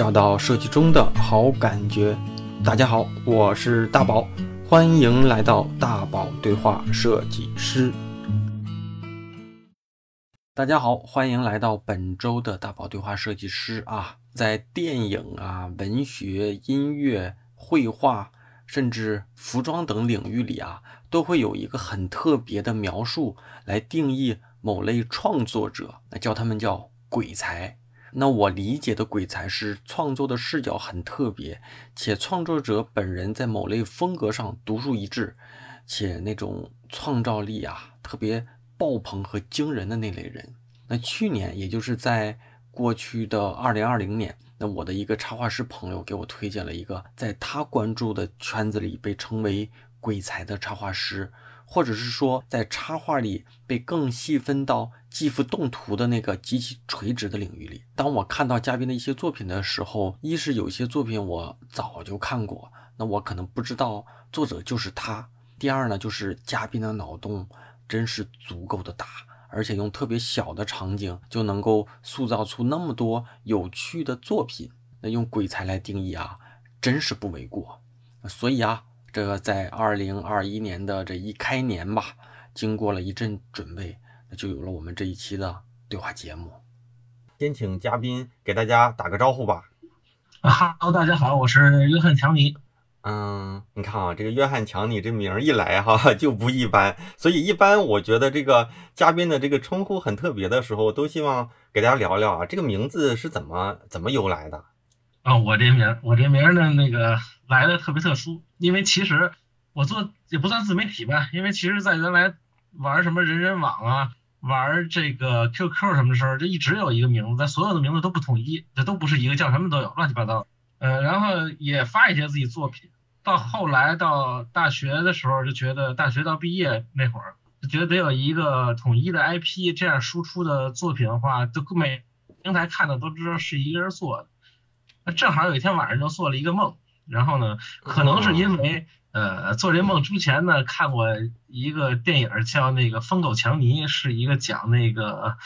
找到设计中的好感觉。大家好，我是大宝，欢迎来到大宝对话设计师。大家好，欢迎来到本周的大宝对话设计师啊，在电影啊、文学、音乐、绘画，甚至服装等领域里啊，都会有一个很特别的描述来定义某类创作者，那叫他们叫鬼才。那我理解的鬼才是创作的视角很特别，且创作者本人在某类风格上独树一帜，且那种创造力啊特别爆棚和惊人的那类人。那去年，也就是在过去的二零二零年，那我的一个插画师朋友给我推荐了一个在他关注的圈子里被称为鬼才的插画师。或者是说，在插画里被更细分到技幅动图的那个极其垂直的领域里。当我看到嘉宾的一些作品的时候，一是有些作品我早就看过，那我可能不知道作者就是他；第二呢，就是嘉宾的脑洞真是足够的大，而且用特别小的场景就能够塑造出那么多有趣的作品。那用鬼才来定义啊，真是不为过。所以啊。这个在二零二一年的这一开年吧，经过了一阵准备，那就有了我们这一期的对话节目。先请嘉宾给大家打个招呼吧。哈喽，大家好，我是约翰强尼。嗯，你看啊，这个约翰强尼这名一来哈 就不一般，所以一般我觉得这个嘉宾的这个称呼很特别的时候，都希望给大家聊聊啊，这个名字是怎么怎么由来的。啊，我这名，我这名呢，那个来的特别特殊，因为其实我做也不算自媒体吧，因为其实在原来玩什么人人网啊，玩这个 QQ 什么时候，就一直有一个名字，但所有的名字都不统一，这都不是一个，叫什么都有，乱七八糟。呃，然后也发一些自己作品，到后来到大学的时候，就觉得大学到毕业那会儿，就觉得得有一个统一的 IP，这样输出的作品的话，就每平台看的都知道是一个人做的。那正好有一天晚上就做了一个梦，然后呢，可能是因为呃做这梦之前呢看过一个电影叫那个《疯狗强尼》，是一个讲那个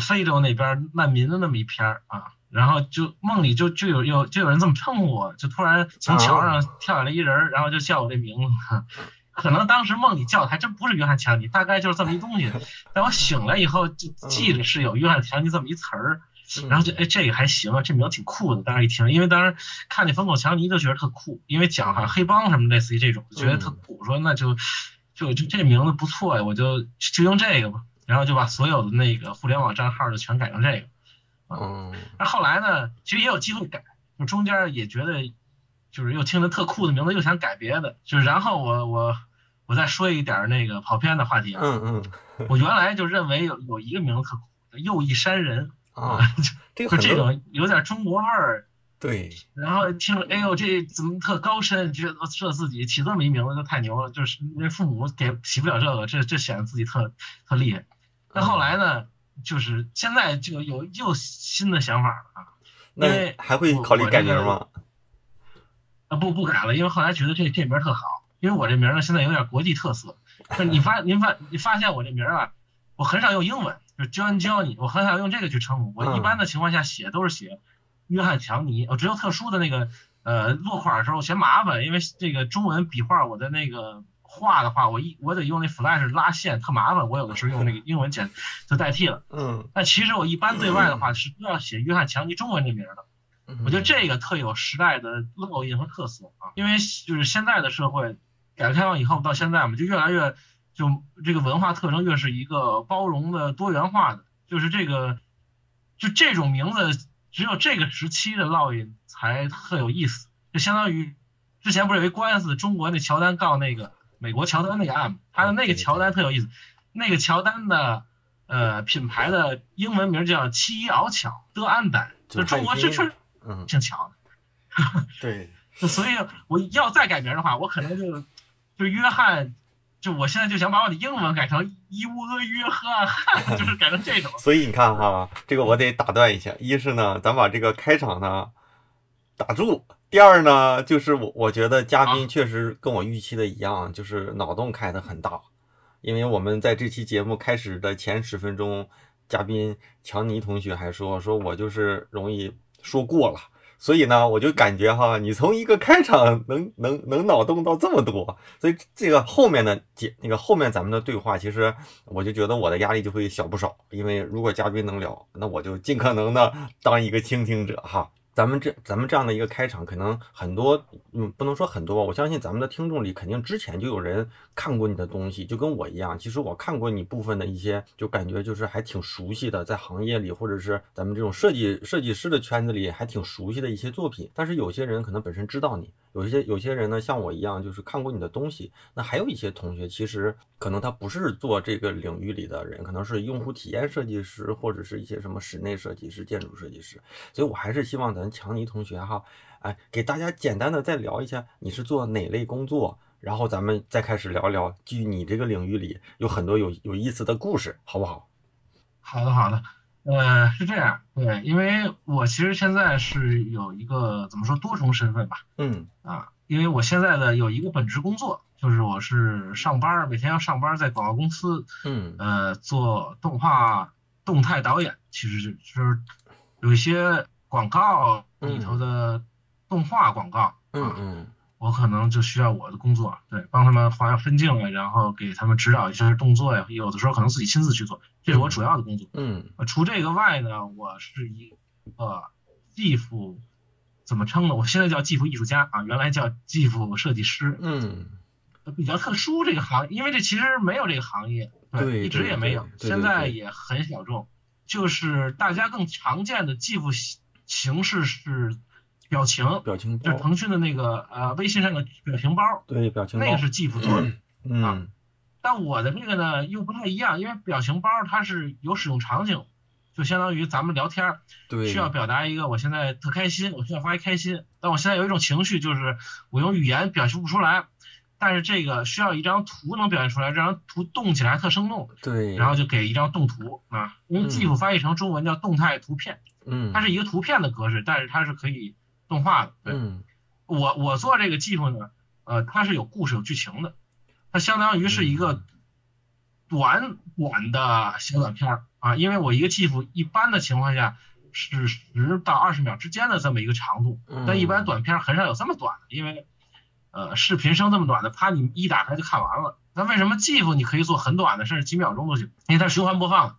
非洲那边难民的那么一篇儿啊，然后就梦里就就有有就有人这么称呼我，就突然从桥上跳下来一人，然后就叫我这名字，可能当时梦里叫的还真不是约翰强尼，大概就是这么一东西，但我醒来以后就记得是有约翰强尼这么一词儿。然后就哎，这个还行啊，这名挺酷的。当时一听，因为当时看那《疯狗强尼》就觉得特酷，因为讲好像黑帮什么类似于这种，觉得特酷。说那就就就这名字不错呀，我就就用这个吧。然后就把所有的那个互联网账号就全改成这个。嗯。那后来呢，其实也有机会改，就中间也觉得就是又听着特酷的名字，又想改别的。就是然后我我我再说一点那个跑偏的话题。嗯嗯。我原来就认为有有一个名字特酷，右翼山人。啊，就这种有点中国味儿，对。然后听了，哎呦，这怎么特高深？觉得这自己起这么一名字就太牛了，就是那父母给起不了这个，这这显得自己特特厉害。那后来呢，就是现在就有又新的想法了啊。那还会考虑改名吗？啊，不不改了，因为后来觉得这这名特好，因为我这名呢现在有点国际特色。就是你发 您发你发现我这名啊，我很少用英文。就教你教你，我很少用这个去称呼。我一般的情况下写都是写约翰强尼。我只有特殊的那个呃落款的时候嫌麻烦，因为这个中文笔画我的那个画的话，我一我得用那 Flash 拉线，特麻烦。我有的时候用那个英文简就代替了。嗯。但其实我一般对外的话是都要写约翰强尼中文这名的。我觉得这个特有时代的烙印和特色啊，因为就是现在的社会改革开放以后到现在嘛，就越来越。就这个文化特征越是一个包容的、多元化的，就是这个，就这种名字只有这个时期的烙印才特有意思。就相当于之前不是有一官司，中国那乔丹告那个美国乔丹那个案嘛？他的那个乔丹特有意思，那个乔丹的呃品牌的英文名叫七一敖巧德安丹，就中国这确嗯挺巧的。对，所以我要再改名的话，我可能就就约翰。就我现在就想把我的英文改成伊乌阿约翰汉，就是改成这种。所以你看哈，这个我得打断一下。一是呢，咱把这个开场呢打住；第二呢，就是我我觉得嘉宾确实跟我预期的一样，就是脑洞开的很大。因为我们在这期节目开始的前十分钟，嘉宾强尼同学还说说我就是容易说过了，所以呢，我就感觉哈，你从一个开场能能能脑洞到这么多，所以这个后面的节那个后面咱们的对话，其实我就觉得我的压力就会小不少，因为如果嘉宾能聊，那我就尽可能的当一个倾听者哈。咱们这咱们这样的一个开场，可能很多，嗯，不能说很多。我相信咱们的听众里，肯定之前就有人看过你的东西，就跟我一样。其实我看过你部分的一些，就感觉就是还挺熟悉的，在行业里或者是咱们这种设计设计师的圈子里，还挺熟悉的一些作品。但是有些人可能本身知道你。有一些有些人呢，像我一样，就是看过你的东西。那还有一些同学，其实可能他不是做这个领域里的人，可能是用户体验设计师，或者是一些什么室内设计师、建筑设计师。所以我还是希望咱强尼同学哈，哎，给大家简单的再聊一下你是做哪类工作，然后咱们再开始聊聊基于你这个领域里有很多有有意思的故事，好不好？好的，好的。呃，是这样，对，因为我其实现在是有一个怎么说多重身份吧，嗯，啊，因为我现在的有一个本职工作，就是我是上班，每天要上班在广告公司，嗯，呃，做动画动态导演，其实就是有一些广告里头的动画广告，嗯嗯。我可能就需要我的工作，对，帮他们画分镜啊，然后给他们指导一些动作呀，有的时候可能自己亲自去做，这是我主要的工作。嗯，除这个外呢，我是一个技术，怎么称呢？我现在叫技术艺术家啊，原来叫技术设计师。嗯，比较特殊这个行，因为这其实没有这个行业，对，一直也没有，现在也很小众。就是大家更常见的技术形式是。表情，表情就是腾讯的那个呃微信上的表情包，对，表情包。那个是 GIF 做的，嗯，但我的这个呢又不太一样，因为表情包它是有使用场景，就相当于咱们聊天，对，需要表达一个我现在特开心，我需要发一开心，但我现在有一种情绪，就是我用语言表现不出来，但是这个需要一张图能表现出来，这张图动起来特生动，对，然后就给一张动图啊，因为 GIF 翻译成中文叫动态图片，嗯，它是一个图片的格式，但是它是可以。动画的，对，我我做这个技术呢，呃，它是有故事有剧情的，它相当于是一个短短的小短片儿啊，因为我一个技术一般的情况下是十到二十秒之间的这么一个长度，但一般短片很少有这么短的，因为呃视频生这么短的，啪你一打开就看完了。那为什么技术你可以做很短的，甚至几秒钟都行？因为它循环播放，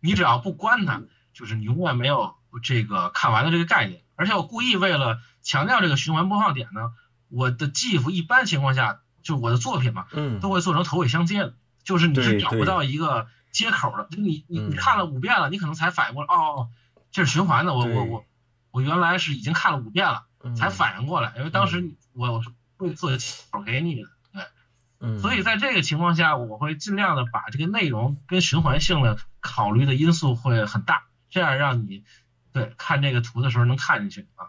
你只要不关它，就是你永远没有这个看完的这个概念。而且我故意为了强调这个循环播放点呢，我的 GIF 一般情况下就我的作品嘛，嗯，都会做成头尾相接的，就是你是找不到一个接口的，就你你你看了五遍了，你可能才反应过来，哦，这是循环的，我我我我原来是已经看了五遍了，才反应过来，因为当时我我是会做口给你的，对，嗯，所以在这个情况下，我会尽量的把这个内容跟循环性的考虑的因素会很大，这样让你。对，看这个图的时候能看进去啊。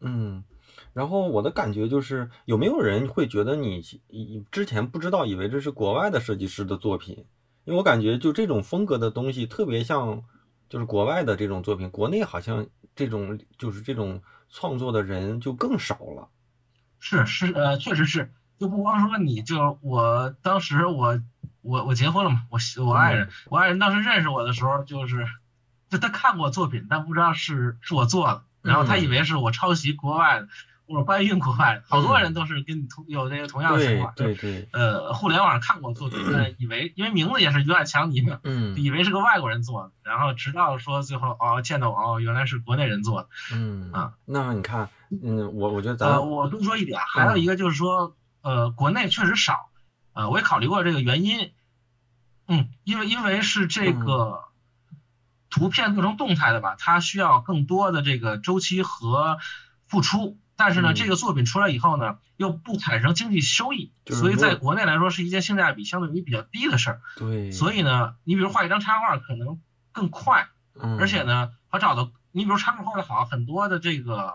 嗯，然后我的感觉就是，有没有人会觉得你以之前不知道，以为这是国外的设计师的作品？因为我感觉就这种风格的东西特别像，就是国外的这种作品，国内好像这种就是这种创作的人就更少了。是是呃，确实是，就不光说你就我当时我我我结婚了嘛，我我爱人我爱人当时认识我的时候就是。就他看过作品，但不知道是是我做的，然后他以为是我抄袭国外的，或者搬运国外的。好多人都是跟你同有这个同样的情况，对对。呃，互联网上看过作品，以为因为名字也是约翰强尼嘛，嗯，以为是个外国人做的，然后直到说最后哦见到我哦原来是国内人做的，嗯啊，那么你看，嗯，我我觉得咱我多说一点，还有一个就是说，呃，国内确实少，呃，我也考虑过这个原因，嗯，因为因为是这个。图片做成动态的吧，它需要更多的这个周期和付出，但是呢，这个作品出来以后呢，又不产生经济收益，所以在国内来说是一件性价比相对于比较低的事儿。对，所以呢，你比如画一张插画可能更快，而且呢，好找到你比如插画画的好，很多的这个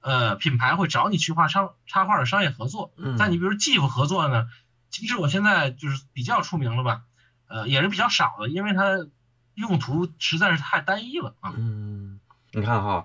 呃品牌会找你去画商插画的商业合作。但你比如 GIF 合作呢，其实我现在就是比较出名了吧，呃，也是比较少的，因为它。用途实在是太单一了啊！嗯，你看哈，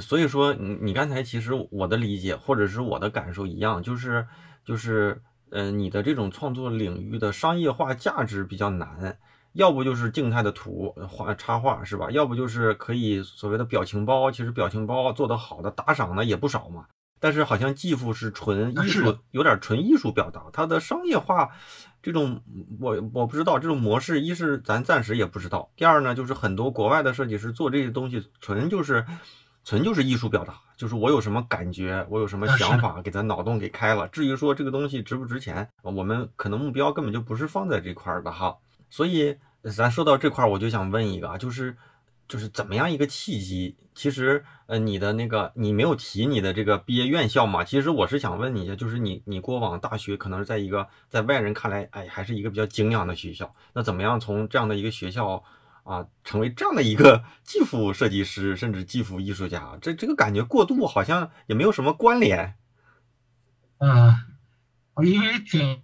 所以说你你刚才其实我的理解或者是我的感受一样，就是就是呃你的这种创作领域的商业化价值比较难，要不就是静态的图画插画是吧？要不就是可以所谓的表情包，其实表情包做得好的打赏呢也不少嘛。但是好像继父是纯艺术，有点纯艺术表达，它的商业化这种我我不知道这种模式，一是咱暂时也不知道，第二呢就是很多国外的设计师做这些东西纯就是纯就是艺术表达，就是我有什么感觉，我有什么想法，给咱脑洞给开了。至于说这个东西值不值钱，我们可能目标根本就不是放在这块的哈。所以咱说到这块，我就想问一个啊，就是。就是怎么样一个契机？其实，呃，你的那个你没有提你的这个毕业院校嘛？其实我是想问你一下，就是你你过往大学可能是在一个在外人看来，哎，还是一个比较敬仰的学校。那怎么样从这样的一个学校啊，成为这样的一个技术设计师，甚至技术艺术家？这这个感觉过渡好像也没有什么关联。嗯，因为挺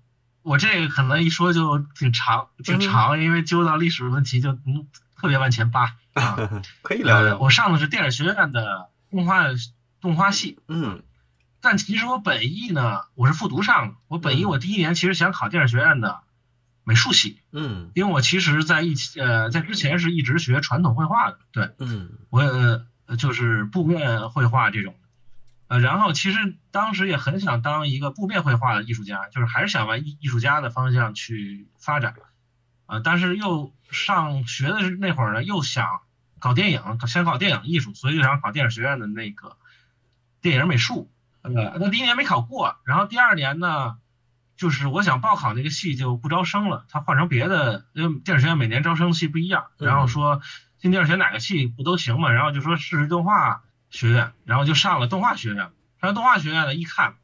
我这个可能一说就挺长挺长，因为揪到历史问题就嗯特别往前扒。啊，可以聊聊。我上的是电影学院的动画动画系，嗯，但其实我本意呢，我是复读上的。我本意我第一年其实想考电影学院的美术系，嗯，因为我其实在一起呃在之前是一直学传统绘画的，对，嗯，我就是布面绘画这种，呃，然后其实当时也很想当一个布面绘画的艺术家，就是还是想往艺艺术家的方向去发展，啊，但是又上学的那会儿呢，又想。搞电影，想搞电影艺术，所以就想考电影学院的那个电影美术。呃，那第一年没考过，然后第二年呢，就是我想报考那个系就不招生了，他换成别的，因为电影学院每年招生系不一样。然后说进电影学哪个系不都行嘛？然后就说试试动画学院，然后就上了动画学院。上动画学院呢，一看，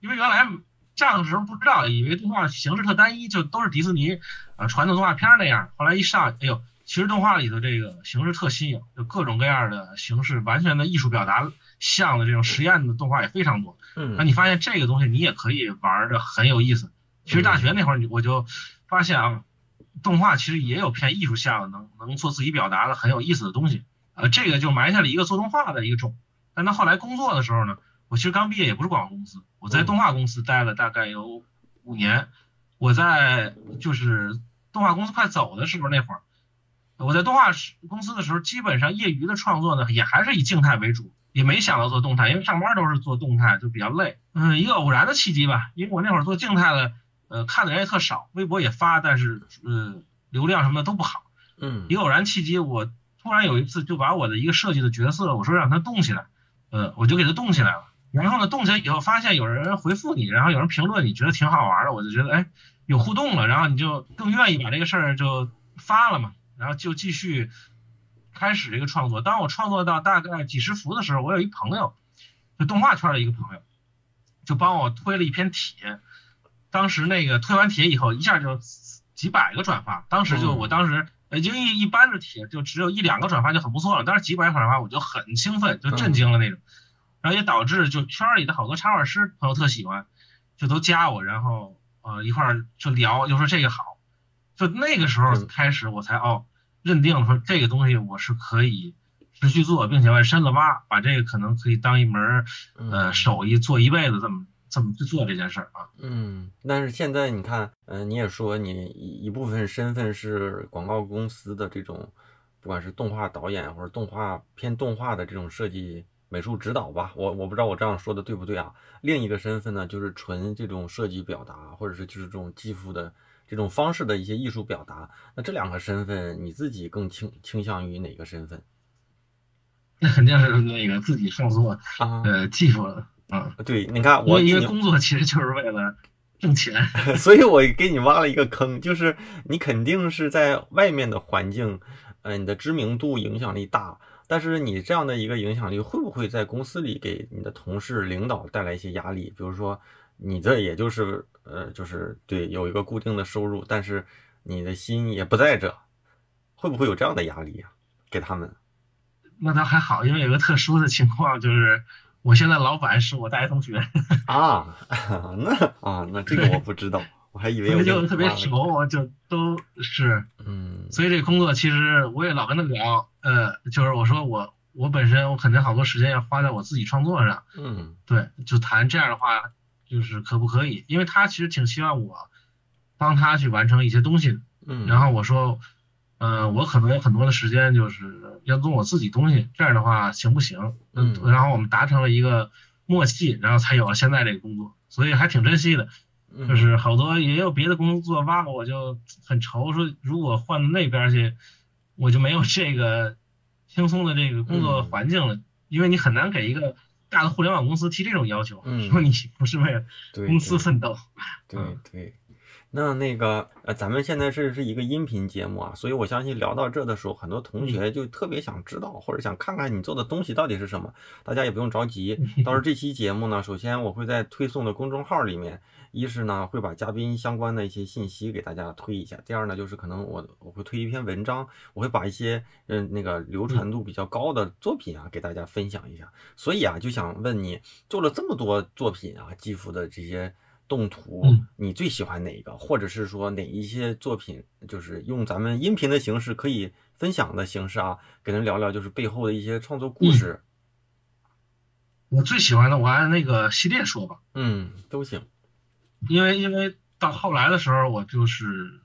因为原来上的时候不知道，以为动画形式特单一，就都是迪士尼啊传统动画片那样。后来一上，哎呦！其实动画里头这个形式特新颖，就各种各样的形式，完全的艺术表达像的这种实验的动画也非常多。嗯，那你发现这个东西你也可以玩的很有意思。其实大学那会儿我就发现啊，动画其实也有偏艺术向，能能做自己表达的很有意思的东西。呃，这个就埋下了一个做动画的一个种。但到后来工作的时候呢，我其实刚毕业也不是广告公司，我在动画公司待了大概有五年。我在就是动画公司快走的时候那会儿。我在动画公司的时候，基本上业余的创作呢，也还是以静态为主，也没想到做动态，因为上班都是做动态，就比较累。嗯，一个偶然的契机吧，因为我那会儿做静态的，呃，看的人也特少，微博也发，但是呃，流量什么的都不好。嗯，一个偶然契机，我突然有一次就把我的一个设计的角色，我说让他动起来，呃，我就给他动起来了。然后呢，动起来以后发现有人回复你，然后有人评论，你觉得挺好玩的，我就觉得哎，有互动了，然后你就更愿意把这个事儿就发了嘛。然后就继续开始这个创作。当我创作到大概几十幅的时候，我有一朋友，就动画圈的一个朋友，就帮我推了一篇帖。当时那个推完帖以后，一下就几百个转发。当时就我当时，呃，就一一般的帖就只有一两个转发就很不错了。但是几百个转发，我就很兴奋，就震惊了那种。然后也导致就圈里的好多插画师朋友特喜欢，就都加我，然后呃一块儿就聊，就说这个好。就那个时候开始，我才哦认定说这个东西我是可以持续做，并且往深了挖，把这个可能可以当一门呃手艺做一辈子，这么这么去做这件事儿啊。嗯，但是现在你看，嗯，你也说你一部分身份是广告公司的这种，不管是动画导演或者动画偏动画的这种设计美术指导吧，我我不知道我这样说的对不对啊。另一个身份呢，就是纯这种设计表达，或者是就是这种技术的。这种方式的一些艺术表达，那这两个身份你自己更倾倾向于哪个身份？那肯定是那个自己创作啊，呃，技术了，嗯，对，你看我因为工作其实就是为了挣钱，所以我给你挖了一个坑，就是你肯定是在外面的环境，呃，你的知名度影响力大，但是你这样的一个影响力会不会在公司里给你的同事领导带来一些压力？比如说你这也就是。呃，就是对有一个固定的收入，但是你的心也不在这，会不会有这样的压力呀？给他们？那倒还好，因为有个特殊的情况，就是我现在老板是我大学同学啊。那啊，那这个我不知道，我还以为就特别熟，就都是嗯。所以这工作其实我也老跟他聊，呃，就是我说我我本身我肯定好多时间要花在我自己创作上，嗯，对，就谈这样的话。就是可不可以？因为他其实挺希望我帮他去完成一些东西，嗯，然后我说呃，我可能有很多的时间就是要做我自己东西，这样的话行不行？嗯然后我们达成了一个默契，然后才有了现在这个工作，所以还挺珍惜的。嗯就是好多也有别的工作挖我，我就很愁，说如果换到那边儿去，我就没有这个轻松的这个工作嗯环境了，因为你很难给一个大的互联网公司提这种要求，嗯说你不是为了公司奋斗。对嗯对，那那个呃，咱们现在是是一个音频节目啊，所以我相信聊到这的时候，很多同学就特别想知道，或者想看看你做的东西到底是什么。大家也不用着急，到时候这期节目呢，首先我会在推送的公众号里面，一是呢会把嘉宾相关的一些信息给大家推一下，第二呢就是可能我我会推一篇文章，我会把一些嗯那个流传度比较高的作品啊给大家分享一下。所以啊，就想问你，做了这么多作品啊，继父的这些动图，嗯你最喜欢哪一个？或者是说哪一些作品，就是用咱们音频的形式可以分享的形式啊，给人聊聊就是背后的一些创作故事。我最喜欢的，我按那个系列说吧，嗯，都行。因为因为到后来的时候，我就是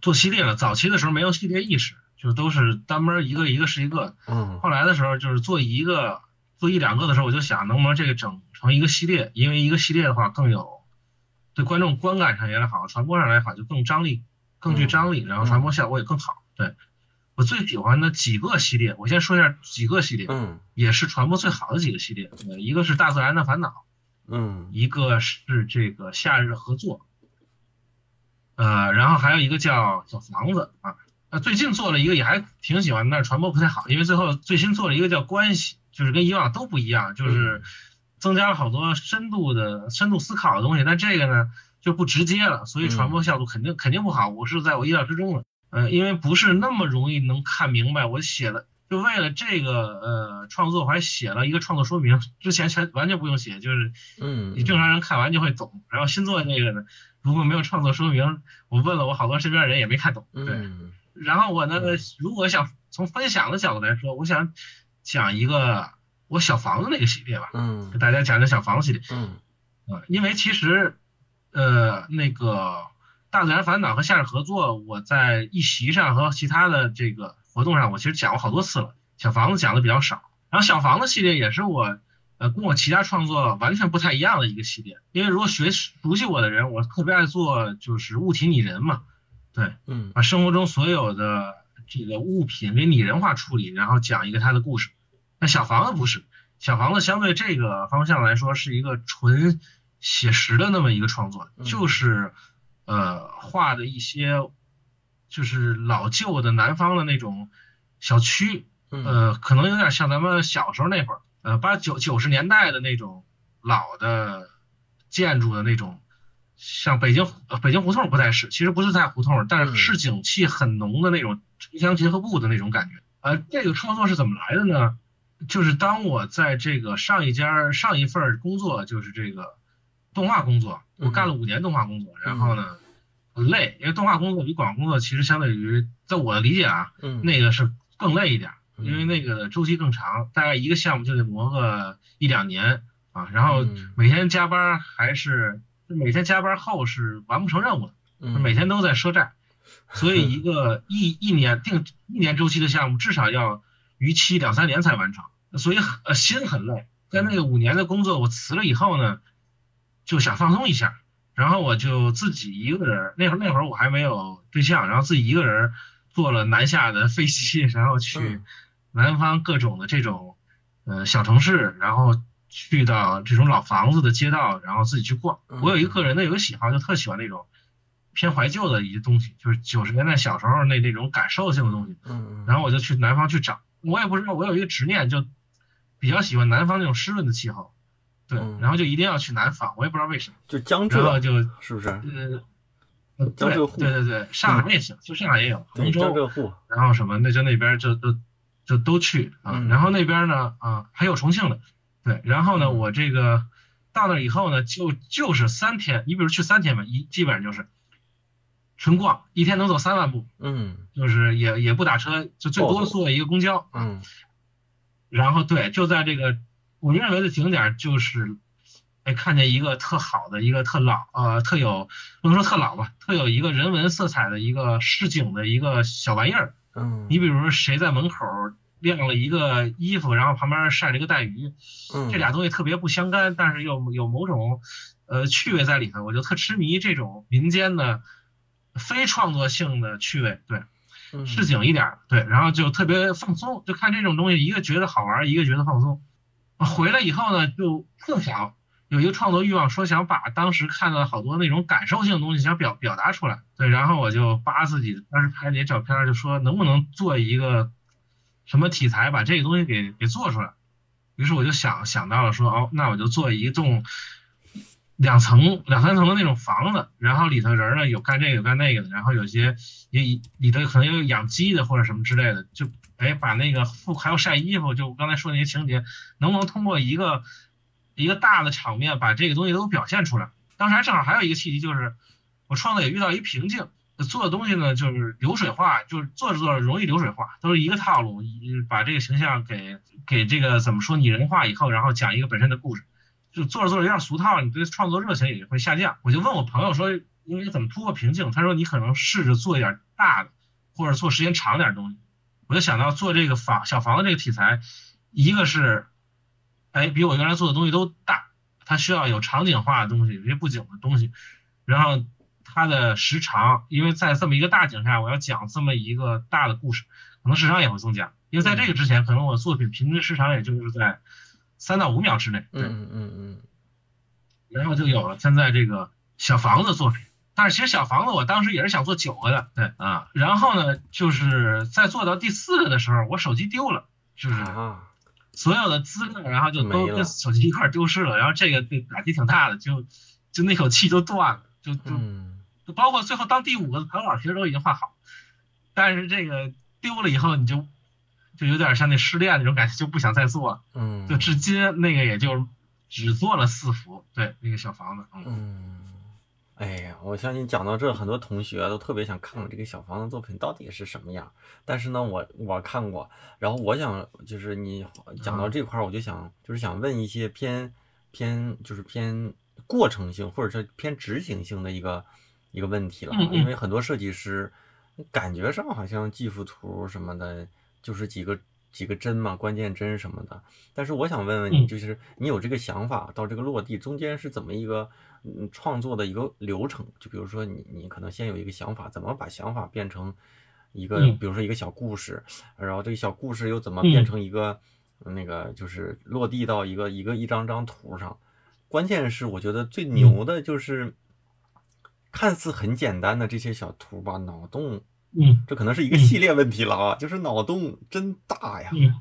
做系列了，早期的时候没有系列意识，就都是单门一个一个是一个，嗯后来的时候，就是做一个、做一两个的时候，我就想能不能这个整成一个系列，因为一个系列的话更有对观众观感上也好，传播上来好，就更张力、更具张力，然后传播效果也更好。对我最喜欢的几个系列，我先说一下几个系列，嗯也是传播最好的几个系列。呃一个是《大自然的烦恼》，嗯一个是这个《夏日合作》，呃，然后还有一个叫小房子啊。呃，最近做了一个也还挺喜欢，但是传播不太好，因为最后最新做了一个叫关系，就是跟以往都不一样，就是增加了好多深度的深度思考的东西，但这个呢就不直接了，所以传播效果肯定肯定不好，我是在我意料之中的。呃，因为不是那么容易能看明白，我写了就为了这个呃创作，我还写了一个创作说明，之前全完全不用写，就是嗯，你正常人看完就会懂。然后新做的这个呢，如果没有创作说明，我问了我好多身边人也没看懂。对，嗯然后我呢嗯，如果想从分享的角度来说，我想讲一个我小房子那个系列吧，嗯给大家讲讲小房子系列。嗯啊，因为其实，呃，那个大自然烦恼和夏日合作，我在一席上和其他的这个活动上，我其实讲过好多次了。小房子讲的比较少，然后小房子系列也是我，呃，跟我其他创作完全不太一样的一个系列。因为如果学熟悉我的人，我特别爱做就是物体拟人嘛，对，嗯把生活中所有的这个物品给拟人化处理，然后讲一个它的故事。那小房子不是，小房子相对这个方向来说是一个纯写实的那么一个创作，嗯就是呃画的一些就是老旧的南方的那种小区，嗯呃，可能有点像咱们小时候那会儿，呃，八九九十年代的那种老的建筑的那种，像北京呃北京胡同不太是，其实不是在胡同，但嗯是市井气很浓的那种城乡结合部的那种感觉。呃，这个创作是怎么来的呢？就是当我在这个上一家上一份工作，就是这个动画工作，我干了五年动画工作，然后呢很累，因为动画工作比广告工作其实相对于在我的理解啊，嗯。那个是更累一点因为那个周期更长，大概一个项目就得磨个一两年啊，然后嗯。每天加班还是每天加班后是完不成任务的，嗯。每天都在赊债，所以一个 一一年定一年周期的项目至少要逾期两三年才完成，所以很呃心很累。在那个五年的工作我辞了以后呢，就想放松一下，然后我就自己一个人，那会儿那会儿我还没有对象，然后自己一个人坐了南下的飞机，然后去嗯南方各种的这种呃小城市，然后去到这种老房子的街道，然后自己去逛。嗯我有一个个人的有个喜好，就特喜欢那种偏怀旧的一些东西，就是九十年代小时候那那种感受性的东西。嗯然后我就去南方去找，我也不知道，我有一个执念，就比较喜欢南方那种湿润的气候，对嗯，然后就一定要去南方，我也不知道为什么，就江浙然后就是不是？呃。呃对江浙沪对对对，上海也行，就上海也有，杭州，江浙沪，然后什么，那就那边就都就都去啊。嗯然后那边呢啊，还有重庆的，对。然后呢，嗯我这个到那以后呢，就就是三天，你比如去三天吧，一基本上就是纯逛，一天能走三万步，嗯就是也也不打车，就最多坐一个公交。嗯然后对，就在这个我认为的景点就是哎，看见一个特好的一个特老呃特有不能说特老吧，特有一个人文色彩的一个市井的一个小玩意儿。嗯，你比如说谁在门口晾了一个衣服，然后旁边晒了一个带鱼，嗯这俩东西特别不相干，但是又有某种呃趣味在里头，我就特痴迷这种民间的非创作性的趣味，对，嗯市井一点，对，然后就特别放松，就看这种东西，一个觉得好玩，一个觉得放松。回来以后呢，就特想有一个创作欲望，说想把当时看到的好多那种感受性的东西想表表达出来，对，然后我就扒自己当时拍那些照片，就说能不能做一个什么题材，把这个东西给给做出来。于是我就想想到了说，哦，那我就做一栋两层、两三层的那种房子，然后里头人呢有干这个有干那个的，然后有些也里头可能有养鸡的或者什么之类的，就哎把那个复还有晒衣服，就我刚才说那些情节，能不能通过一个一个大的场面把这个东西都表现出来？当时还正好还有一个契机，就是我创作也遇到一瓶颈，做的东西呢就是流水化，就是做着做着容易流水化，都是一个套路，把这个形象给给这个怎么说拟人化以后，然后讲一个本身的故事。就做着做着有点俗套，你对创作热情也会下降。我就问我朋友说，应该怎么突破瓶颈？他说你可能试着做一点大的，或者做时间长点东西。我就想到做这个房小房子这个题材，一个是，哎，比我原来做的东西都大，它需要有场景化的东西，有些布景的东西，然后它的时长，因为在这么一个大景下，我要讲这么一个大的故事，可能时长也会增加。因为在这个之前，可能我作品平均时长也就是在三到五秒之内。对。嗯嗯嗯然后就有了现在这个小房子作品。但是其实小房子我当时也是想做九个的，对啊。然后呢，就是在做到第四个的时候，我手机丢了，就是所有的资料，然后就都跟手机一块丢失了。然后这个对打击挺大的，就就那口气就断了，就就包括最后当第五个草稿其实都已经画好，但是这个丢了以后，你就就有点像那失恋那种感觉，就不想再做了。嗯，就至今那个也就只做了四幅，对那个小房子，嗯。嗯，哎呀，我相信讲到这，很多同学都特别想看看这个小房子作品到底是什么样。但是呢，我我看过，然后我想就是你讲到这块儿，我就想就是想问一些偏偏就是偏过程性或者是偏执行性的一个一个问题了因为很多设计师感觉上好像技术图什么的，就是几个几个针嘛，关键针什么的。但是我想问问你，嗯就是你有这个想法到这个落地中间是怎么一个嗯创作的一个流程？就比如说你你可能先有一个想法，怎么把想法变成一个，嗯比如说一个小故事，然后这个小故事又怎么嗯变成一个、那个就是落地到一个一个一张张图上？关键是我觉得最嗯牛的就是看似很简单的这些小图吧，脑洞嗯这可能是一个系列问题了啊，就是脑洞真大呀。嗯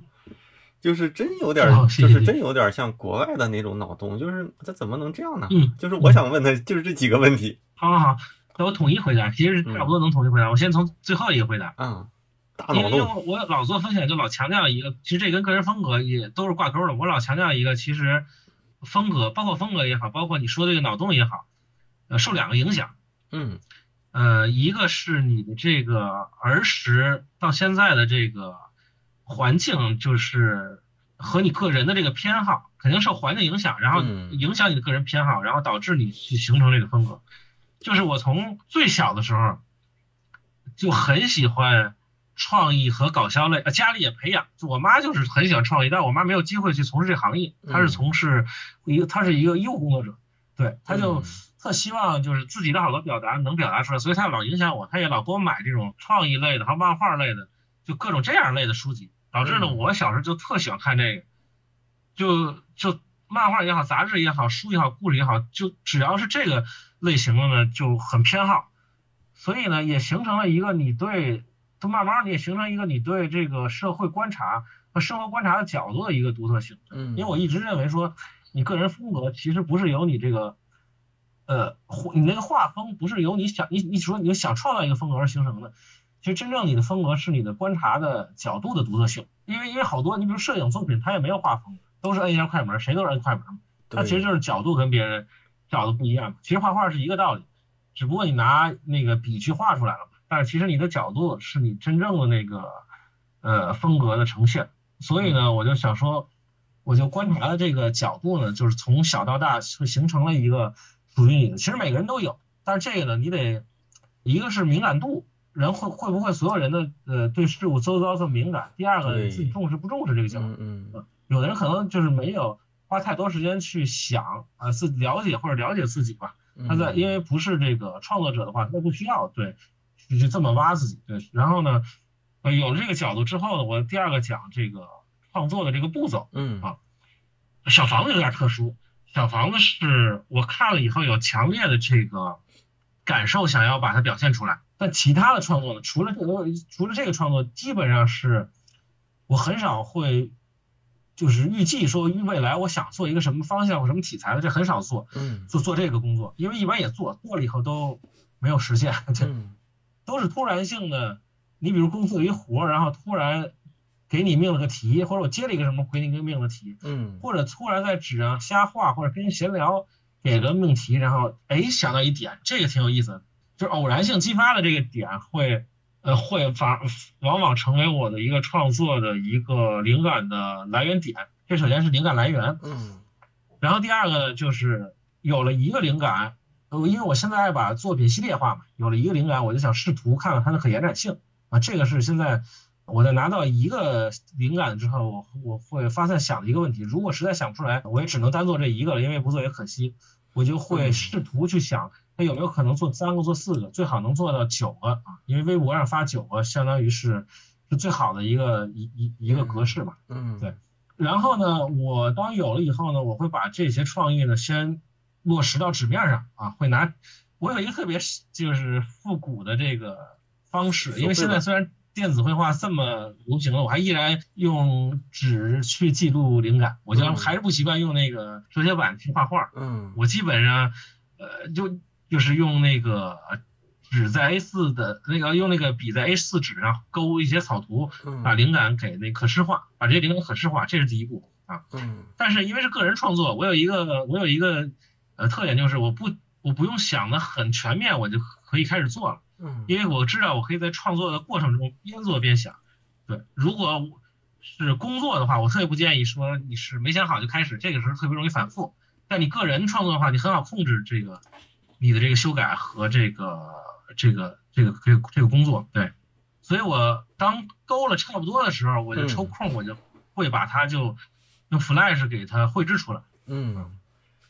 就是真有点儿，就是真有点儿像国外的那种脑洞，就是他怎么能这样呢？嗯，就是我想问的，就是这几个问题 好好好，那我统一回答，其实差不多能统一回答。我先从最后一个回答，嗯，大因为因为，我我老做分享，就老强调一个，其实这跟个人风格也都是挂钩的。我老强调一个，其实风格，包括风格也好，包括你说这个脑洞也好，呃，受两个影响。嗯呃，一个是你的这个儿时到现在的这个环境，就是和你个人的这个偏好，肯定受环境影响，然后嗯影响你的个人偏好，然后导致你去形成这个风格。就是我从最小的时候就很喜欢创意和搞笑类，呃，家里也培养。就我妈就是很喜欢创意，但是我妈没有机会去从事这行业，她是嗯从事一个，她是一个医务工作者，对，她就嗯特希望就是自己的好多表达能表达出来，所以他老影响我，他也老给我买这种创意类的，和漫画类的，就各种这样类的书籍，导致呢，嗯。我小时候就特喜欢看这个，就就漫画也好，杂志也好，书也好，故事也好，就只要是这个类型的呢，就很偏好，所以呢，也形成了一个你对，就慢慢你也形成一个你对这个社会观察和生活观察的角度的一个独特性。嗯，因为我一直认为说，你个人风格其实不是由你这个，呃，画你那个画风不是由你想你你说你想创造一个风格而形成的，其实真正你的风格是你的观察的角度的独特性。因为因为好多你比如摄影作品，它也没有画风，都是摁一下快门，谁都是摁快门，它其实就是角度跟别人找的不一样。其实画画是一个道理，只不过你拿那个笔去画出来了，但是其实你的角度是你真正的那个呃风格的呈现。所以呢，我就想说，我就观察的这个角度呢，就是从小到大会形成了一个属于你的。其实每个人都有，但是这个呢，你得一个是敏感度，人会会不会所有人的呃对事物周遭这么敏感？第二个自己重视不重视这个角度？嗯嗯有的人可能就是没有花太多时间去想啊，自了解或者了解自己吧。嗯，他在因为不是这个创作者的话，他不需要对去去这么挖自己。对，然后呢，呃，有了这个角度之后呢，我第二个讲这个创作的这个步骤。嗯啊小房子有点特殊，小房子是我看了以后有强烈的这个感受，想要把它表现出来。但其他的创作呢，除了这个，除了这个创作，基本上是我很少会就是预计说未来我想做一个什么方向或什么题材的，这很少做嗯做做这个工作，因为一般也做做了以后都没有实现，这嗯都是突然性的。你比如公司有一活，然后突然给你命了个题，或者我接了一个什么给你个命了题，嗯或者突然在纸上瞎画，或者跟人闲聊，给个命题，然后哎想到一点，这个挺有意思的，就是偶然性激发的这个点会，呃会反往往成为我的一个创作的一个灵感的来源点。这首先是灵感来源，嗯然后第二个就是有了一个灵感，呃因为我现在爱把作品系列化嘛，有了一个灵感，我就想试图看看它的可延展性啊，这个是现在我在拿到一个灵感之后，我我会发散想一个问题，如果实在想不出来，我也只能单做这一个了，因为不做也可惜，我就会嗯。试图去想，它有没有可能做三个、做四个，最好能做到九个啊，因为微博上发九个，相当于是是最好的一个一一一个格式嘛。嗯对。然后呢，我当有了以后呢，我会把这些创意呢先落实到纸面上啊，会拿我有一个特别就是复古的这个方式，因为现在虽然电子绘画这么流行了，我还依然用纸去记录灵感，我就嗯。还是不习惯用那个手写板去画画，嗯。我基本上呃就就是用那个纸在 A 4的那个用那个笔在 A 4纸上勾一些草图，把嗯灵感给那可视化，把这些灵感可视化，这是第一步啊。嗯。但是因为是个人创作，我有一个我有一个呃特点，就是我不我不用想的很全面，我就可以开始做了，嗯因为我知道我可以在创作的过程中边做边想。对，如果是工作的话，我特别不建议说你是没想好就开始，这个时候特别容易反复。但你个人创作的话，你很好控制这个你的这个修改和这个这个这个这个这个工作。对，所以我当勾了差不多的时候，我就抽嗯空，我就会把它就用 Flash 给它绘制出来。嗯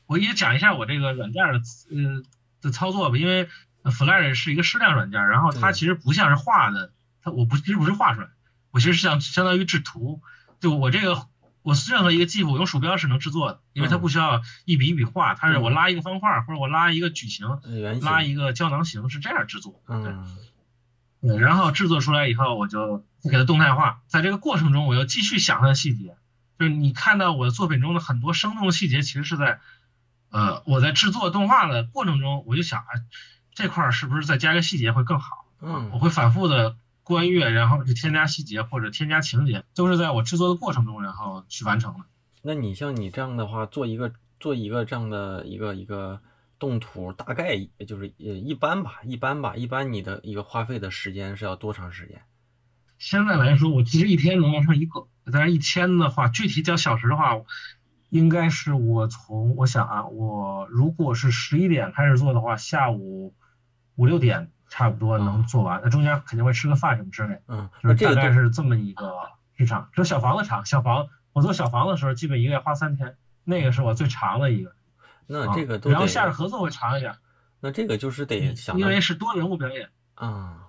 我也讲一下我这个软件的呃的操作吧，因为 Flash 是一个矢量软件，然后它嗯其实不像是画的，它我不其实不是画出来，我其实是像相当于制图，就我这个我任何一个技术我用鼠标是能制作的，因为它嗯不需要一笔一笔画，它是我嗯拉一个方块或者我拉一个矩形，拉一个胶囊形是这样制作，对。嗯对，然后制作出来以后，我就给它动态化。在这个过程中，我又继续想它的细节，就是你看到我的作品中的很多生动的细节，其实是在，呃，我在制作动画的过程中，我就想，哎，这块儿是不是再加个细节会更好？嗯我嗯会反复的观阅，然后去添加细节或者添加情节，都是在我制作的过程中，然后去完成的。那你像你这样的话，做一个做一个这样的一个一个动图，大概就是呃一般吧，一般吧，一般你的一个花费的时间是要多长时间？现在来说，我其实一天能完成一个，但是一天的话，具体讲小时的话，应该是我从我想啊，我如果是十一点开始做的话，下午五六点差不多能做完，那中间肯定会吃个饭什么之类，嗯，就是大概那这个都是这么一个时长。就小房子长，小房我做小房子的时候，基本一个月花三天，那个是我最长的一个。那这个都啊然后得下着合作会长一点，那这个就是得想因为是多人物表演。啊。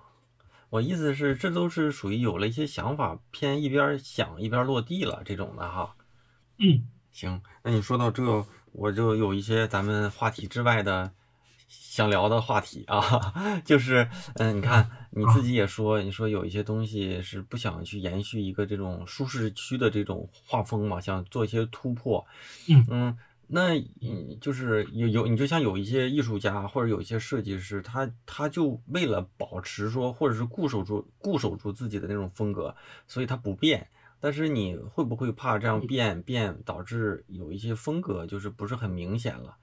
我意思是，这都是属于有了一些想法，偏一边想一边落地了这种的哈。嗯，行，那你说到这，我就有一些咱们话题之外的想聊的话题啊，就是，嗯，你看你自己也说，你说有一些东西是不想去延续一个这种舒适区的这种画风嘛，想做一些突破，嗯那嗯，就是有有，你就像有一些艺术家或者有一些设计师，他他就为了保持说，或者是固守住固守住自己的那种风格，所以他不变。但是你会不会怕这样变变导致有一些风格就是不是很明显了，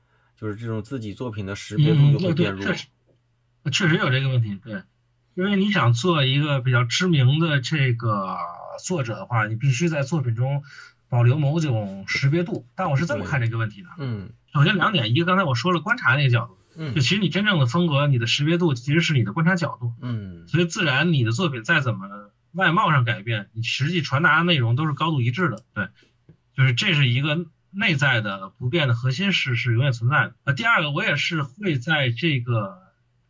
就是这种自己作品的识别度嗯，就会变弱确？实，确实有这个问题，对，因为你想做一个比较知名的这个作者的话，你必须在作品中保留某种识别度。但我是这么看这个问题的，嗯首先两点，一个刚才我说了观察那个角度，嗯就其实你真正的风格，你的识别度其实是你的观察角度，嗯所以自然你的作品再怎么外貌上改变，你实际传达的内容都是高度一致的。对，就是这是一个内在的不变的核心是是永远存在的。呃，第二个我也是会在这个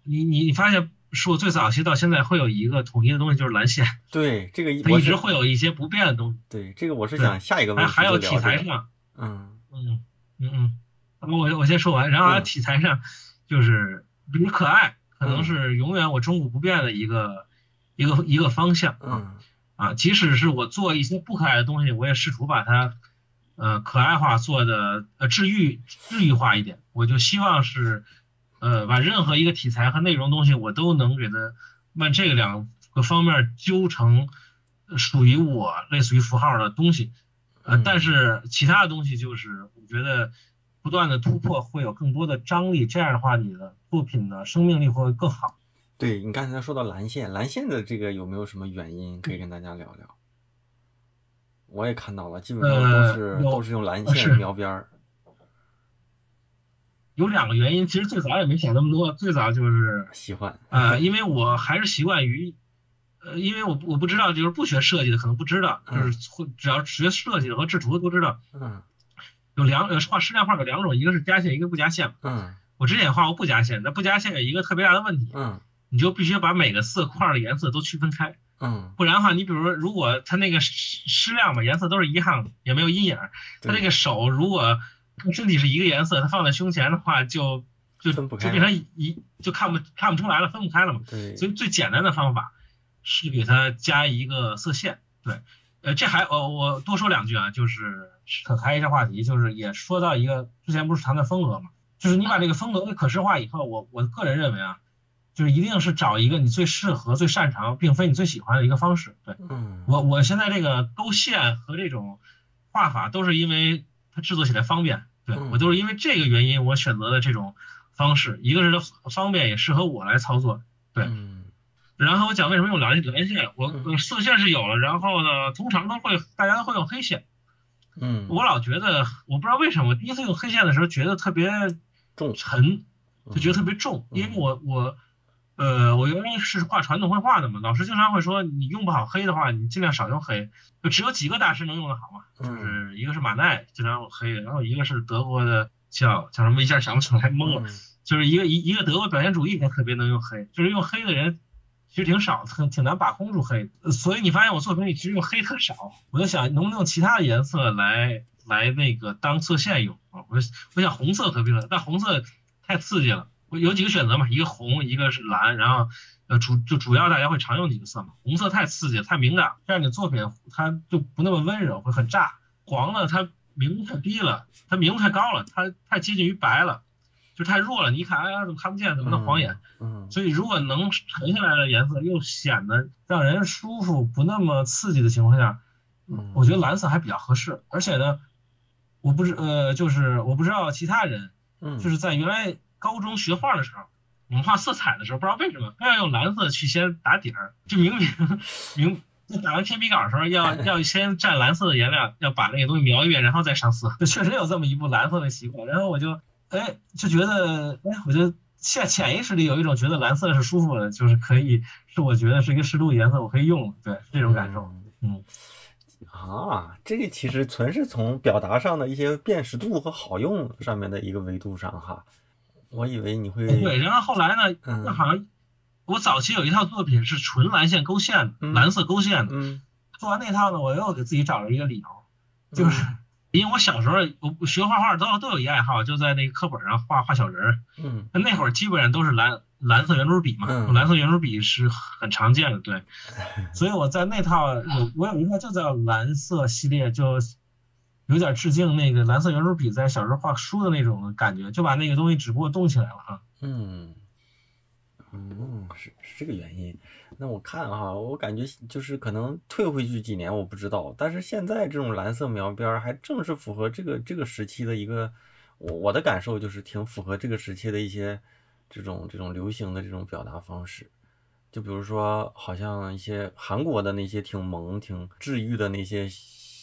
你你你发现。是我最早期到现在会有一个统一的东西，就是蓝线，对这个它一直会有一些不变的东西。对这个我是想下一个问题还还有题材上，嗯。嗯嗯嗯，我我先说完，然后题材上，就是比如可爱，可能嗯。是永远我中古不变的一个一个一个方向啊嗯。啊，即使是我做一些不可爱的东西，我也试图把它呃可爱化，做的呃治愈治愈化一点，我就希望是呃把任何一个题材和内容东西，我都能给它把这个两个方面揪成呃属于我类似于符号的东西。呃嗯，但是其他的东西就是我觉得不断的突破会有更多的张力，这样的话你的作品的生命力会更好。对你刚才说到蓝线，蓝线的这个有没有什么原因可以跟大家聊聊？我也看到了，基本上都呃是、有都是用蓝线描边儿。有两个原因，其实最早也没想那么多，最早就是喜欢，呃，因为我还是习惯于。呃，因为我我不知道，就是不学设计的可能不知道，就是会只要学设计的和制图的都知道，嗯有两呃画矢量画有两种，一个是加线，一个不加线。嗯我之前也画过不加线，那不加线有一个特别大的问题，嗯你就必须把每个色块的颜色都区分开。嗯，不然的话，你比如说，如果它那个矢矢量嘛，颜色都是一样的，也没有阴影儿，它这个手如果跟身体是一个颜色，它放在胸前的话就，就就变成一就看不看不出来了，分不开了嘛。对，所以最简单的方法是给它加一个色线。对，呃，这还呃我多说两句啊，就是扯开一下话题，就是也说到一个之前不是谈的风格嘛，就是你把这个风格给可视化以后，我我个人认为啊。就是一定是找一个你最适合、最擅长，并非你最喜欢的一个方式。对嗯我，我现在这个勾线和这种画法都是因为它制作起来方便。对嗯我都是因为这个原因，我选择的这种方式。一个是它方便，也适合我来操作。对嗯然后我讲为什么用蓝蓝线，我色线是有了，然后呢，通常都会大家都会用黑线。嗯，我老觉得，我不知道为什么，第一次用黑线的时候觉得特别重，沉，就觉得特别重，因为我我。呃，我因为是画传统绘画的嘛，老师经常会说，你用不好黑的话，你尽量少用黑。就只有几个大师能用得好嘛，就是一个是马奈经常用黑，然后一个是德国的叫叫什么，一下想不起来懵了。就是一个一一个德国表现主义，他特别能用黑，就是用黑的人其实挺少，挺挺难把控住黑。所以你发现我作品里其实用黑特少，我就想能不能用其他的颜色来来那个当色线用啊？我我想红色特别的，但红色太刺激了。我有几个选择嘛，一个红，一个是蓝，然后呃主就主要大家会常用几个色嘛。红色太刺激，太敏感，这样你的作品它就不那么温柔，会很炸。黄呢，它明度太低了，它明度太高了，它太接近于白了，就太弱了。你一看，哎呀，怎么看不见？怎么能晃眼？嗯，所以如果能沉下来的颜色，又显得让人舒服，不那么刺激的情况下，嗯我觉得蓝色还比较合适。而且呢，我不知呃，就是我不知道其他人，嗯，就是在原来。高中学画的时候，我们画色彩的时候，不知道为什么非要用蓝色去先打底儿，就明明 明在打完铅笔稿的时候要要先蘸蓝色的颜料，要把那个东西描一遍，然后再上色。就 确实有这么一部蓝色的习惯，然后我就哎就觉得哎，我就下潜意识里有一种觉得蓝色是舒服的，就是可以是我觉得是一个适度颜色，我可以用，对，是这种感受，嗯。啊，这个其实纯是从表达上的一些辨识度和好用上面的一个维度上哈。我以为你会对，然后后来呢，嗯那好像我早期有一套作品是纯蓝线勾线的，嗯蓝色勾线的。嗯做完那套呢，我又给自己找了一个理由，就是因为我小时候我学画画都都有一爱好，就在那个课本上画画小人儿。嗯那会儿基本上都是蓝蓝色圆珠笔嘛，嗯蓝色圆珠笔是很常见的，对。所以我在那套有我有一套就叫蓝色系列，就有点致敬那个蓝色圆珠笔在小时候画书的那种感觉，就把那个东西只不过动起来了哈。嗯嗯，是是这个原因。那我看哈，我感觉就是可能退回去几年我不知道，但是现在这种蓝色描边还正是符合这个这个时期的一个，我我的感受就是挺符合这个时期的一些这种这种流行的这种表达方式。就比如说，好像一些韩国的那些挺萌、挺治愈的那些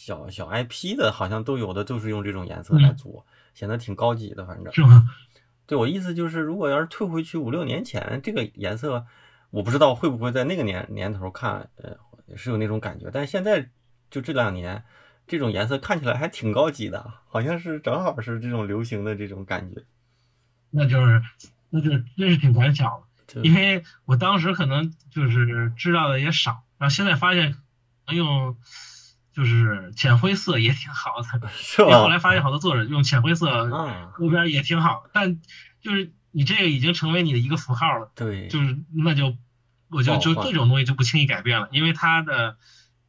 小小 IP 的，好像都有的都是用这种颜色来做，显得挺高级的，反正是吗？对我意思就是，如果要是退回去五六年前，这个颜色，我不知道会不会在那个年年头看，呃，是有那种感觉。但是现在就这两年，这种颜色看起来还挺高级的，好像是正好是这种流行的这种感觉。那就是，那就真是挺赶巧的，因为我当时可能就是知道的也少，然后现在发现能用。就是浅灰色也挺好的，是吧？后来发现好多作者用浅灰色勾边也挺好，但就是你这个已经成为你的一个符号了，对，就是那就我就就这种东西就不轻易改变了，因为它的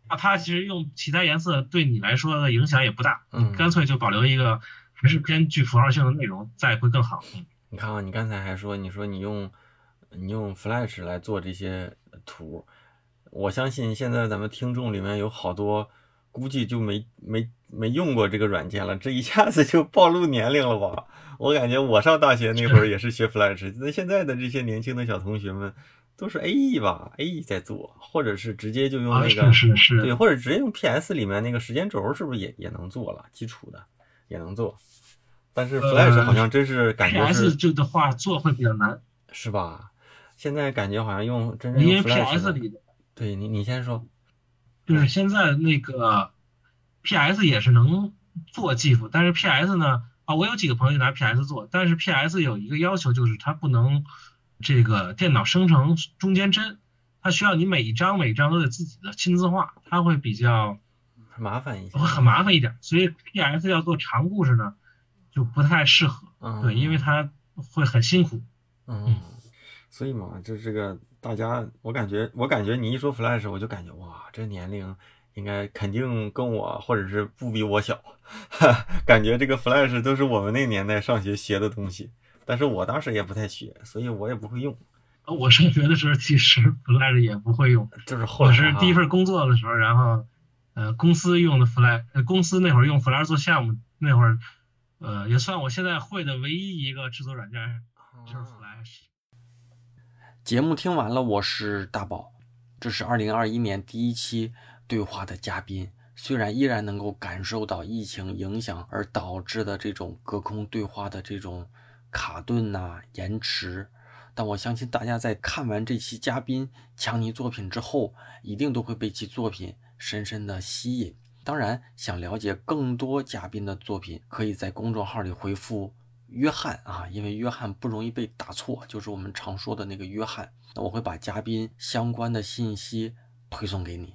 啊，它其实用其他颜色对你来说的影响也不大，嗯，干脆就保留一个还是偏具符号性的内容，再会更好。你看啊，你刚才还说，你说你用你用 Flash 来做这些图，我相信现在咱们听众里面有好多。估计就没没没用过这个软件了，这一下子就暴露年龄了吧？我感觉我上大学那会儿也是学 Flash，那现在的这些年轻的小同学们都是 AE 吧，AE 在做，或者是直接就用那个是是对，或者直接用 PS 里面那个时间轴，是不是也也能做了？基础的也能做，但是 Flash 好像真是感觉是 PS 就的话做会比较难，是吧？现在感觉好像用真正用 Flash 里的，对你你先说。就是现在那个 PS 也是能做 GIF，但是 PS 呢啊，我有几个朋友拿 PS 做，但是 PS 有一个要求，就是它不能这个电脑生成中间帧，它需要你每一张每一张都得自己的亲自画，它会比较麻烦一些，会很麻烦一点，所以 PS 要做长故事呢就不太适合，对，因为它会很辛苦，嗯，所以嘛，就这个。大家，我感觉，我感觉你一说 Flash，我就感觉哇，这年龄应该肯定跟我或者是不比我小，感觉这个 Flash 都是我们那年代上学学的东西，但是我当时也不太学，所以我也不会用。我上学的时候其实 Flash 也不会用，就是后来是第一份工作的时候，然后呃公司用的 Flash，公司那会儿用 Flash 做项目，那会儿呃也算我现在会的唯一一个制作软件，就是 Flash。节目听完了，我是大宝，这是二零二一年第一期对话的嘉宾。虽然依然能够感受到疫情影响而导致的这种隔空对话的这种卡顿呐、延迟，但我相信大家在看完这期嘉宾强尼作品之后，一定都会被其作品深深的吸引。当然，想了解更多嘉宾的作品，可以在公众号里回复。约翰啊，因为约翰不容易被打错，就是我们常说的那个约翰。那我会把嘉宾相关的信息推送给你。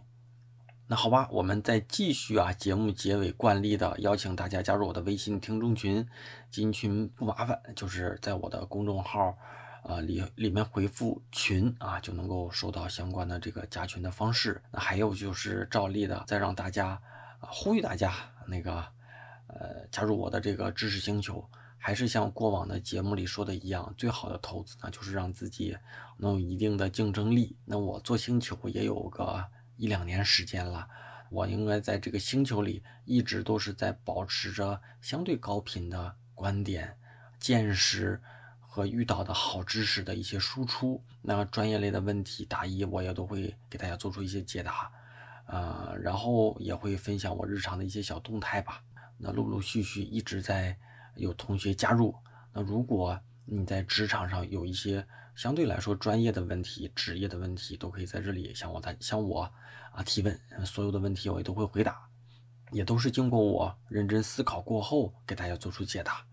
那好吧，我们再继续啊。节目结尾惯例的邀请大家加入我的微信听众群，进群不麻烦，就是在我的公众号啊里里面回复群啊，就能够收到相关的这个加群的方式。那还有就是照例的再让大家啊呼吁大家那个呃加入我的这个知识星球。还是像过往的节目里说的一样，最好的投资呢，就是让自己能有一定的竞争力。那我做星球也有个一两年时间了，我应该在这个星球里一直都是在保持着相对高频的观点、见识和遇到的好知识的一些输出。那专业类的问题答疑，我也都会给大家做出一些解答，呃，然后也会分享我日常的一些小动态吧。那陆陆续续一直在。有同学加入，那如果你在职场上有一些相对来说专业的问题、职业的问题，都可以在这里向我在向我啊提问，所有的问题我也都会回答，也都是经过我认真思考过后给大家做出解答。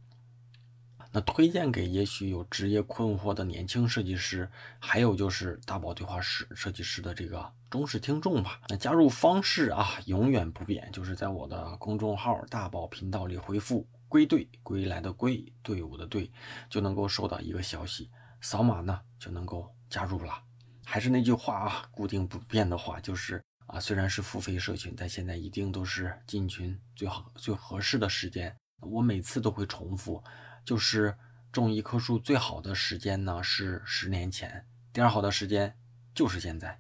那推荐给也许有职业困惑的年轻设计师，还有就是大宝对话室设计师的这个忠实听众吧。那加入方式啊永远不变，就是在我的公众号大宝频道里回复。归队，归来的归，队伍的队，就能够收到一个消息，扫码呢就能够加入了。还是那句话啊，固定不变的话，就是啊，虽然是付费社群，但现在一定都是进群最好最合适的时间。我每次都会重复，就是种一棵树最好的时间呢是十年前，第二好的时间就是现在。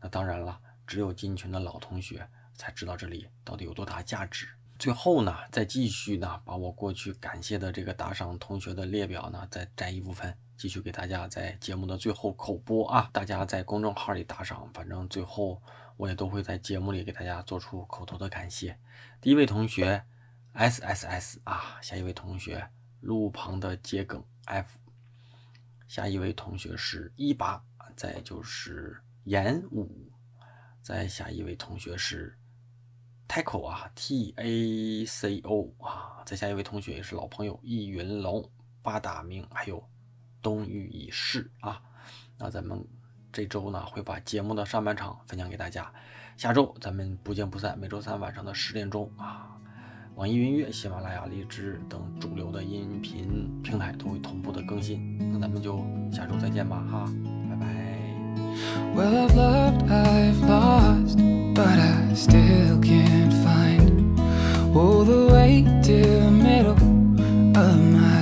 那当然了，只有进群的老同学才知道这里到底有多大价值。最后呢，再继续呢，把我过去感谢的这个打赏同学的列表呢，再摘一部分，继续给大家在节目的最后口播啊。大家在公众号里打赏，反正最后我也都会在节目里给大家做出口头的感谢。第一位同学 S S S 啊，下一位同学路旁的桔梗 F，下一位同学是一八，再就是严武，再下一位同学是 Taco 啊 T A C O 啊，再下一位同学也是老朋友易云龙、八大明，还有东隅已逝啊。那咱们这周呢会把节目的上半场分享给大家，下周咱们不见不散。每周三晚上的十点钟啊，网易云音乐、喜马拉雅、荔枝等主流的音频平台都会同步的更新。那咱们就下周再见吧，哈，Well, I've loved, I've lost, but I still can't find all the way to the middle of my